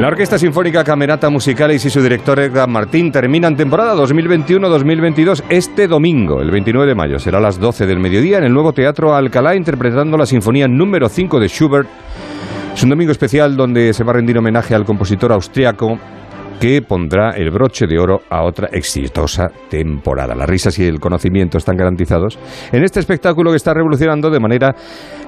La Orquesta Sinfónica Camerata Musicalis y su director Edgar Martín terminan temporada 2021-2022 este domingo, el 29 de mayo. Será a las 12 del mediodía en el nuevo Teatro Alcalá interpretando la Sinfonía número 5 de Schubert. Es un domingo especial donde se va a rendir homenaje al compositor austriaco que pondrá el broche de oro a otra exitosa temporada. Las risas y el conocimiento están garantizados en este espectáculo que está revolucionando de manera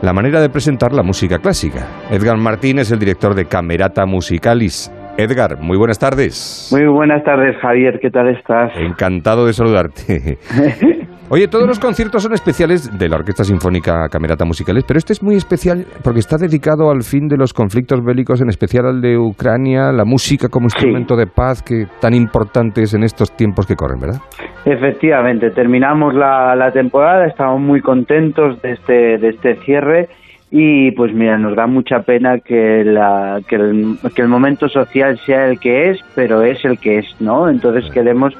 la manera de presentar la música clásica. Edgar Martín es el director de Camerata Musicalis. Edgar, muy buenas tardes. Muy buenas tardes, Javier. ¿Qué tal estás? Encantado de saludarte. Oye, todos los conciertos son especiales de la Orquesta Sinfónica Camerata Musicales, pero este es muy especial porque está dedicado al fin de los conflictos bélicos, en especial al de Ucrania, la música como instrumento de paz que tan importante es en estos tiempos que corren, ¿verdad? Efectivamente, terminamos la, la temporada, estamos muy contentos de este, de este cierre y pues mira, nos da mucha pena que, la, que, el, que el momento social sea el que es, pero es el que es, ¿no? Entonces queremos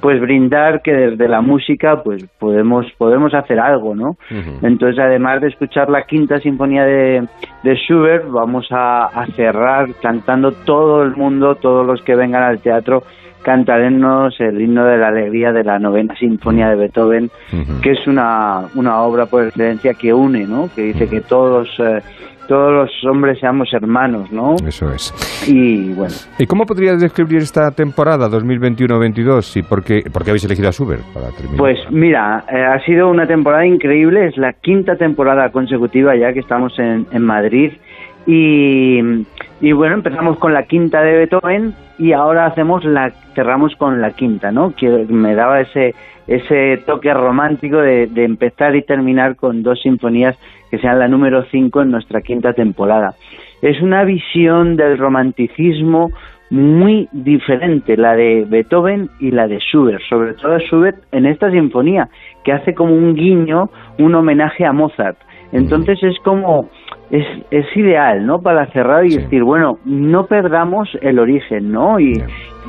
pues brindar que desde la música pues podemos podemos hacer algo no entonces además de escuchar la quinta sinfonía de, de Schubert vamos a, a, cerrar cantando todo el mundo todos los que vengan al teatro cantaremos el himno de la alegría de la novena sinfonía de Beethoven que es una, una obra por excelencia que une no que dice que todos eh, todos los hombres seamos hermanos, ¿no? Eso es. Y bueno. ¿Y cómo podrías describir esta temporada 2021-22 y por qué, por qué habéis elegido a Schubert para terminar? Pues mira, eh, ha sido una temporada increíble, es la quinta temporada consecutiva ya que estamos en, en Madrid y, y bueno, empezamos con la quinta de Beethoven y ahora hacemos la cerramos con la quinta, ¿no? Que me daba ese ese toque romántico de, de empezar y terminar con dos sinfonías que sean la número 5 en nuestra quinta temporada. Es una visión del romanticismo muy diferente, la de Beethoven y la de Schubert, sobre todo Schubert en esta sinfonía, que hace como un guiño, un homenaje a Mozart. Entonces es como, es, es ideal, ¿no? Para cerrar y decir, bueno, no perdamos el origen, ¿no? Y,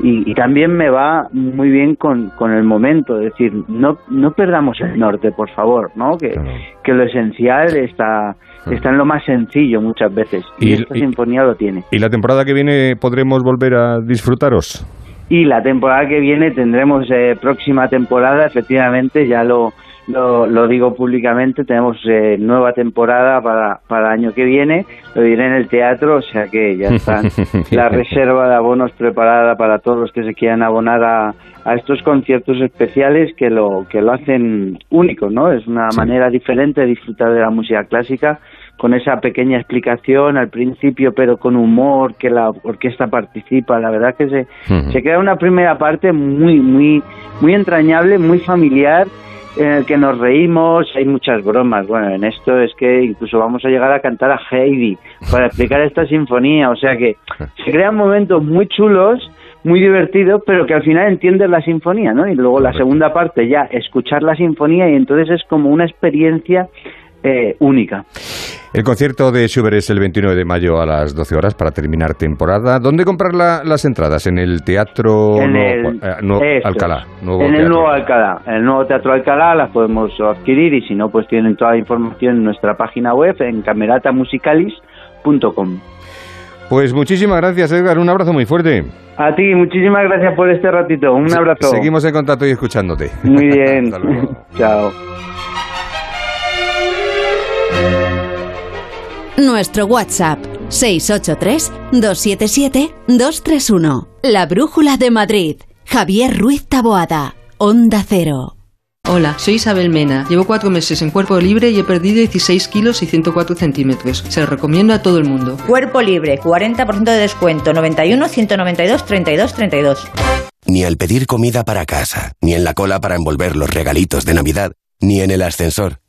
y, y, también me va muy bien con, con el momento, es decir, no, no perdamos el norte, por favor, ¿no? Que, que lo esencial está, está en lo más sencillo muchas veces. Y, esta sinfonía lo tiene. ¿Y la temporada que viene podremos volver a disfrutaros? Y la temporada que viene tendremos eh, próxima temporada, efectivamente, ya lo, lo, lo digo públicamente, tenemos eh, nueva temporada para, para el año que viene, lo diré en el teatro, o sea que ya está la reserva de abonos preparada para todos los que se quieran abonar a, a estos conciertos especiales que lo, que lo hacen único, ¿no? Es una sí. manera diferente de disfrutar de la música clásica con esa pequeña explicación al principio, pero con humor, que la orquesta participa. La verdad que se, uh -huh. se crea una primera parte muy, muy, muy entrañable, muy familiar, en el que nos reímos, hay muchas bromas. Bueno, en esto es que incluso vamos a llegar a cantar a Heidi para explicar esta sinfonía. O sea que se crean momentos muy chulos muy divertido, pero que al final entiendes la sinfonía, ¿no? Y luego la segunda parte ya escuchar la sinfonía y entonces es como una experiencia eh, única. El concierto de Schubert es el 29 de mayo a las 12 horas para terminar temporada. ¿Dónde comprar la, las entradas? ¿En el Teatro en nuevo, el, eh, nuevo Alcalá? Nuevo en teatro. el Nuevo Alcalá. En el Nuevo Teatro Alcalá las podemos adquirir y si no, pues tienen toda la información en nuestra página web en cameratamusicalis.com. Pues muchísimas gracias, Edgar. Un abrazo muy fuerte. A ti, muchísimas gracias por este ratito. Un abrazo. Seguimos en contacto y escuchándote. Muy bien. Chao. Nuestro WhatsApp 683-277-231. La Brújula de Madrid. Javier Ruiz Taboada. Onda Cero. Hola, soy Isabel Mena. Llevo cuatro meses en cuerpo libre y he perdido 16 kilos y 104 centímetros. Se lo recomiendo a todo el mundo. Cuerpo libre, 40% de descuento, 91 192 32 32. Ni al pedir comida para casa, ni en la cola para envolver los regalitos de Navidad, ni en el ascensor.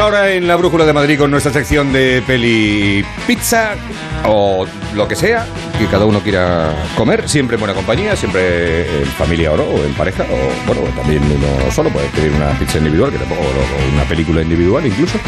Ahora en la Brújula de Madrid con nuestra sección de peli pizza o lo que sea que cada uno quiera comer, siempre en buena compañía, siempre en familia o no, o en pareja, o bueno, también uno solo puede pedir una pizza individual, que tampoco, o una película individual incluso.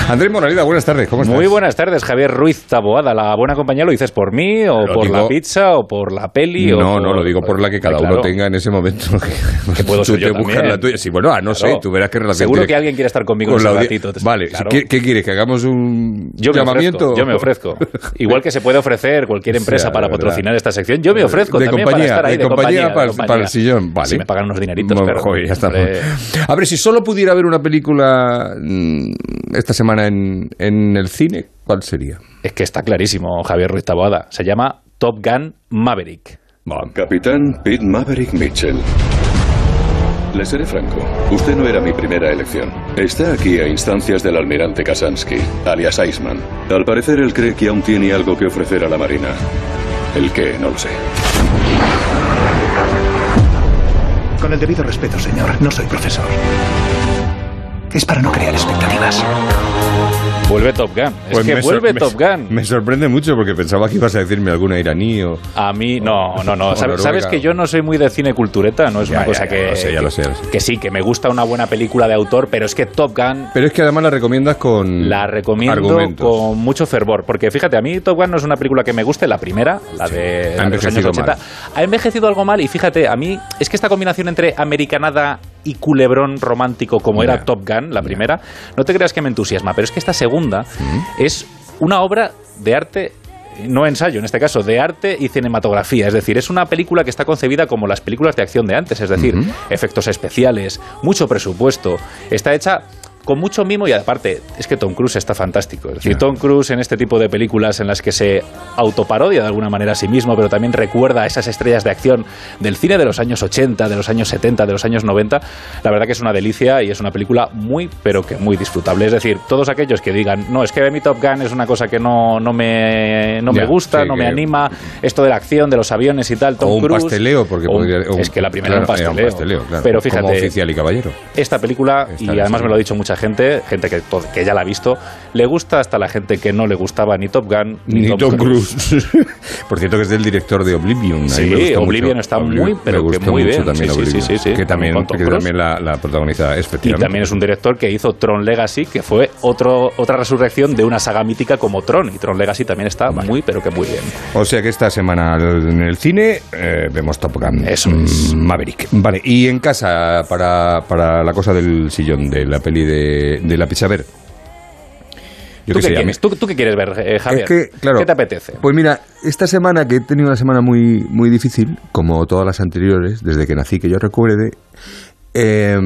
Andrés Moralida, buenas tardes, ¿cómo estás? Muy buenas tardes, Javier Ruiz Taboada. ¿La buena compañía lo dices por mí, o Lo por digo- la pizza, o por la peli? o No, por- no, lo digo por la que cada Claro. uno tenga en ese momento. Que puedo Tú ser yo te buscas también. la tuya. Sí, bueno, ah, no Claro. sé, tú verás qué relación Seguro que alguien quiere estar conmigo con en audi- ratito. Vale, Claro. ¿qué, qué quieres? ¿Que hagamos un Yo llamamiento? ofrezco, yo me ofrezco. Igual que se puede ofrecer cualquier empresa para patrocinar esta sección, yo me ofrezco de también compañía, para estar ahí de de, compañía, para, compañía. para el sillón, vale. Si me pagan unos dinaritos, Bueno, pero... A ver, si solo pudiera ver una película mm, esta semana en, en el cine, ¿cuál sería? Es que está clarísimo, Javier Ruiz Taboada. Se llama Top Gun Maverick. Capitán Pete Maverick Mitchell. Le seré franco, usted no era mi primera elección. Está aquí a instancias del almirante Kasansky, alias Iceman. Al parecer él cree que aún tiene algo que ofrecer a la Marina. El que no lo sé. Con el debido respeto, señor, no soy profesor. Es para no crear expectativas. Vuelve Top Gun. Es Pues que vuelve Top Gun. Me sorprende mucho porque pensaba que ibas a decirme alguna iraní o... A mí, no, no, no. Sabes, que yo no soy muy de cine cultureta, no es Ya, una ya, cosa ya, que, lo sé, ya lo sé, ya lo sé. que sí, que me gusta una buena película de autor, pero es que Top Gun Pero es que además la recomiendas con la recomiendo argumentos. con mucho fervor, porque fíjate, a mí Top Gun no es una película que me guste, la primera, la de, Ha la de los años envejecido 80, ha envejecido algo mal y fíjate, a mí es que esta combinación entre americanada y culebrón romántico como era Top Gun, la primera, no te creas que me entusiasma, pero es que esta segunda es una obra de arte no ensayo en este caso, de arte y cinematografía. Es decir, es una película que está concebida como las películas de acción de antes, es decir, efectos especiales, mucho presupuesto. Está hecha con mucho mimo y aparte es que Tom Cruise está fantástico. Es decir, Tom Cruise en este tipo de películas en las que se autoparodia de alguna manera a sí mismo, pero también recuerda a esas estrellas de acción del cine de los años 80, de los años 70, de los años 90, la verdad que es una delicia y es una película muy, pero que muy disfrutable. Es decir, todos aquellos que digan, no, es que mi Top Gun es una cosa que no, no, me, no Ya, me gusta, sí, no me anima, esto de la acción, de los aviones y tal, Tom o un Cruise, pasteleo, porque o un- podría- o un- es que la primera claro, era un era pasteleo. claro, pero como fíjate, oficial y caballero. esta película, y además me lo ha dicho mucha gente, gente que, que ya la ha visto, le gusta hasta la gente que no le gustaba ni Top Gun ni, Ni Tom Cruise. Por cierto, que es del director de Oblivion. Sí, Oblivion mucho. está Oblivion. muy, pero me que muy bien. También Sí, Oblivion, sí, sí. Que también, Tom que Cruise. también la, la protagoniza, Y efectivamente. también es un director que hizo Tron Legacy, que fue otro, otra resurrección de una saga mítica como Tron. Y Tron Legacy también está muy, pero que muy bien. O sea que esta semana en el cine eh, vemos Top Gun. Eso es. Maverick. Vale, y en casa, para, para la cosa del sillón, de la peli de, de la pizza, a ver. Yo ¿Tú qué qué, sé, a mí- quieres? ¿Tú, tú qué quieres ver, eh, Javier? Es que, claro, ¿Qué te apetece? Pues mira, esta semana que he tenido una semana muy, muy difícil, como todas las anteriores, desde que nací, que yo recuerde, eh,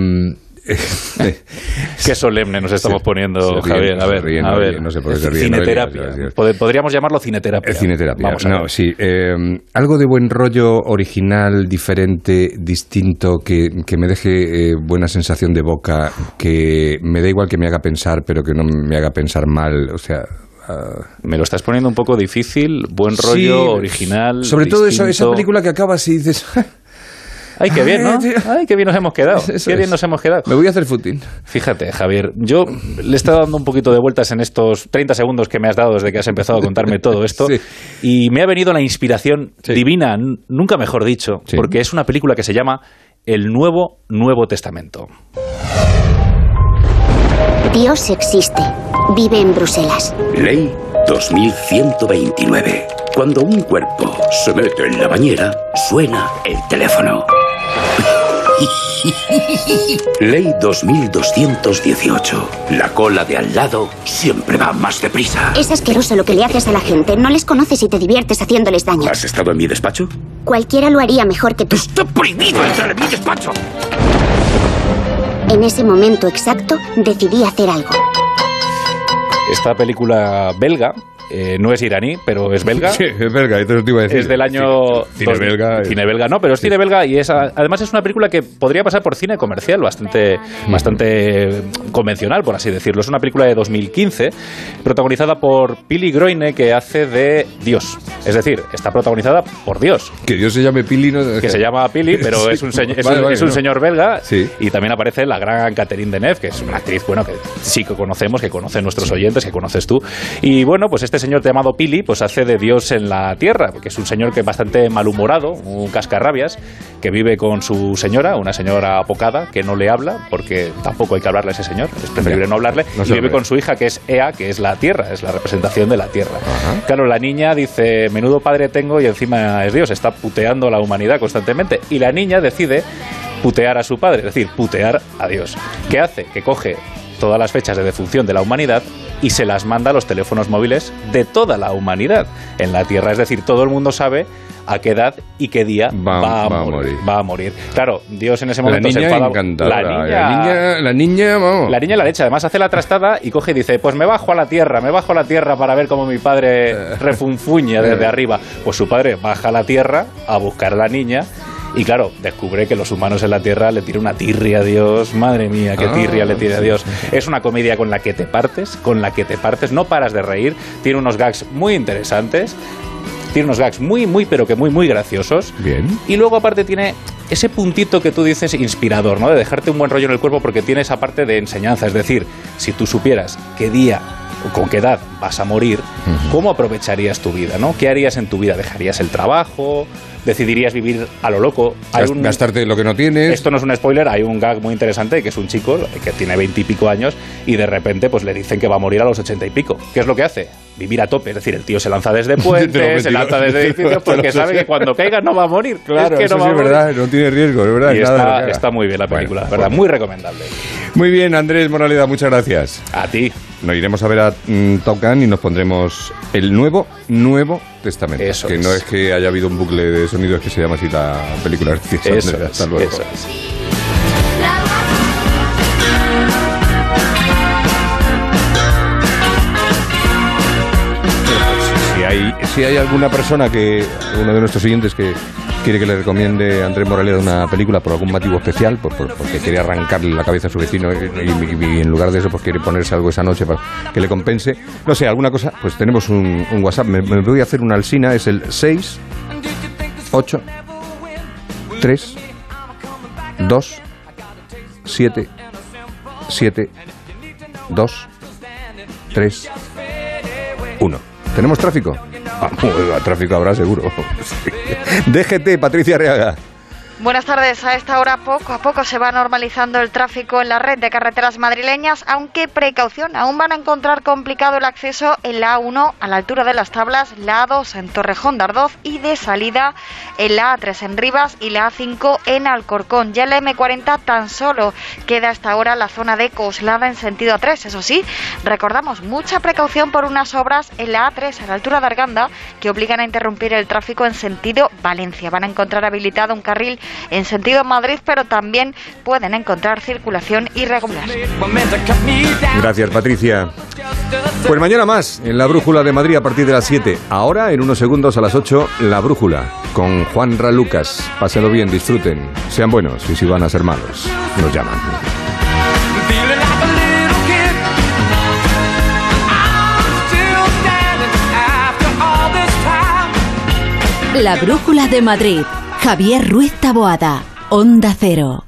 Qué solemne nos estamos poniendo, se ríen, Javier. A se ver, ríen, a no ver. no sé por qué se ríen, Cineterapia. no ríen, Pod- Podríamos llamarlo cineterapia. Es cineterapia. Vamos a no, ver. sí. eh, algo de buen rollo, original, diferente, distinto, que, que me deje eh, buena sensación de boca, que me da igual que me haga pensar, pero que no me haga pensar mal. O sea. ah, Me lo estás poniendo un poco difícil, buen rollo, sí, original. Sobre todo esa, película que acabas y dices. Ay, qué bien, ¿no? Ay, qué bien nos hemos quedado. Eso qué bien es. nos hemos quedado. Me voy a hacer footing. Fíjate, Javier, yo le he estado dando un poquito de vueltas en estos 30 segundos que me has dado desde que has empezado a contarme todo esto y me ha venido la inspiración divina, nunca mejor dicho, porque es una película que se llama El Nuevo Nuevo Testamento. Dios existe. Vive en Bruselas. Ley 2129. Cuando un cuerpo se mete en la bañera, suena el teléfono. Ley 2218. La cola de al lado siempre va más deprisa. Es asqueroso lo que le haces a la gente. No les conoces y te diviertes haciéndoles daño. ¿Has estado en mi despacho? Cualquiera lo haría mejor que tú. ¡Está prohibido entrar en mi despacho! En ese momento exacto, decidí hacer algo. Esta película belga eh, no es iraní, pero es belga. Sí, es belga, esto te iba a decir. Es del año... Cine dos- belga. Cine belga, no, pero es cine belga y es, además es una película que podría pasar por cine comercial bastante, bastante convencional, por así decirlo. Es una película de 2015 protagonizada por Pili Groine que hace de Dios. Es decir, está protagonizada por Dios. Que Dios se llame Pili, ¿no? Que se llama Pili, pero Sí. es un, señor- es un- vale, es un no. señor belga Sí. y también aparece la gran Catherine Deneuve, que es una actriz, bueno, que sí que conocemos, que conocen nuestros oyentes, que conoces tú. Y bueno, pues este señor llamado Pili pues hace de Dios en la tierra, porque es un señor que es bastante malhumorado, un cascarrabias, que vive con su señora, una señora apocada, que no le habla, porque tampoco hay que hablarle a ese señor, es preferible no hablarle, No y vive ve. con su hija, que es Ea, que es la tierra, es la representación de la tierra. Claro, la niña dice, menudo padre tengo y encima es Dios, está puteando a la humanidad constantemente, y la niña decide putear a su padre, es decir, putear a Dios. ¿Qué hace? Que coge todas las fechas de defunción de la humanidad y se las manda a los teléfonos móviles de toda la humanidad en la Tierra. Es decir, todo el mundo sabe a qué edad y qué día va, a, va a morir. Va a morir. Claro, Dios en ese La momento se enfada. encantadora. La niña, La niña, la niña, vamos. la niña la leche, además hace la trastada y coge y dice, pues me bajo a la tierra, me bajo a la tierra para ver cómo mi padre refunfuña desde arriba. Pues su padre baja a la tierra a buscar a la niña y claro, descubre que los humanos en la tierra le tiran una tirria a Dios. Madre mía, qué Ah, tirria le tira a Dios. Es una comedia con la que te partes, con la que te partes, no paras de reír, tiene unos gags muy interesantes. Tiene unos gags muy, muy, pero que muy, muy graciosos. Bien. Y luego, aparte, tiene ese puntito que tú dices inspirador, ¿no? De dejarte un buen rollo en el cuerpo porque tiene esa parte de enseñanza. Es decir, si tú supieras qué día con qué edad vas a morir, ¿cómo aprovecharías tu vida, no? ¿Qué harías en tu vida? ¿Dejarías el trabajo? ¿Decidirías vivir a lo loco? Gast- Gastarte lo que no tienes. Esto no es un spoiler, hay un gag muy interesante que es un chico que tiene veintipico años y de repente pues le dicen que va a morir a los ochenta y pico. ¿Qué es lo que hace? Vivir a tope, es decir, el tío se lanza desde puentes, se lanza desde edificios porque sabe que cuando caiga no va a morir. Claro, es que eso no va sí a morir. verdad, no tiene riesgo, es verdad. Y está, muy bien la película, Bueno, ¿verdad? bueno. Muy recomendable. Muy bien, Andrés Moraleda, muchas gracias. A ti. Nos iremos a ver a mm, Top Gun y nos pondremos el nuevo, nuevo testamento. Eso que es. no es que haya habido un bucle de sonidos que se llama así la película. Eso es, Hasta luego. eso es. Hay, si hay alguna persona que, uno de nuestros siguientes que quiere que le recomiende a Andrés Moraleda una película por algún motivo especial, por- por- porque quiere arrancarle la cabeza a su vecino y, y- y en lugar de eso pues quiere ponerse algo esa noche para que le compense, no sé, alguna cosa, pues tenemos un, un WhatsApp, me, me voy a hacer una alsina, es el 6 8 3 2 7 7 2 3 1. ¿Tenemos tráfico? Ah, bueno, tráfico habrá seguro. Sí. DGT, Patricia Reaga. Buenas tardes. A esta hora poco a poco se va normalizando el tráfico en la red de carreteras madrileñas, aunque precaución, aún van a encontrar complicado el acceso en la A1 a la altura de las tablas, la A2 en Torrejón de Ardoz y de salida en la A3 en Rivas y la A5 en Alcorcón. Ya la M40 tan solo queda hasta ahora la zona de Coslada en sentido A3. Eso sí, recordamos mucha precaución por unas obras en la A3 a la altura de Arganda que obligan a interrumpir el tráfico en sentido Valencia. Van a encontrar habilitado un carril en sentido Madrid, pero también pueden encontrar circulación irregular. Gracias, Patricia. Pues mañana más en la Brújula de Madrid a partir de las 7. Ahora, en unos segundos a las 8, la Brújula con Juan Ra Lucas. Pásenlo bien, disfruten, sean buenos y si van a ser malos, nos llaman. La Brújula de Madrid. Javier Ruiz Taboada. Onda Cero.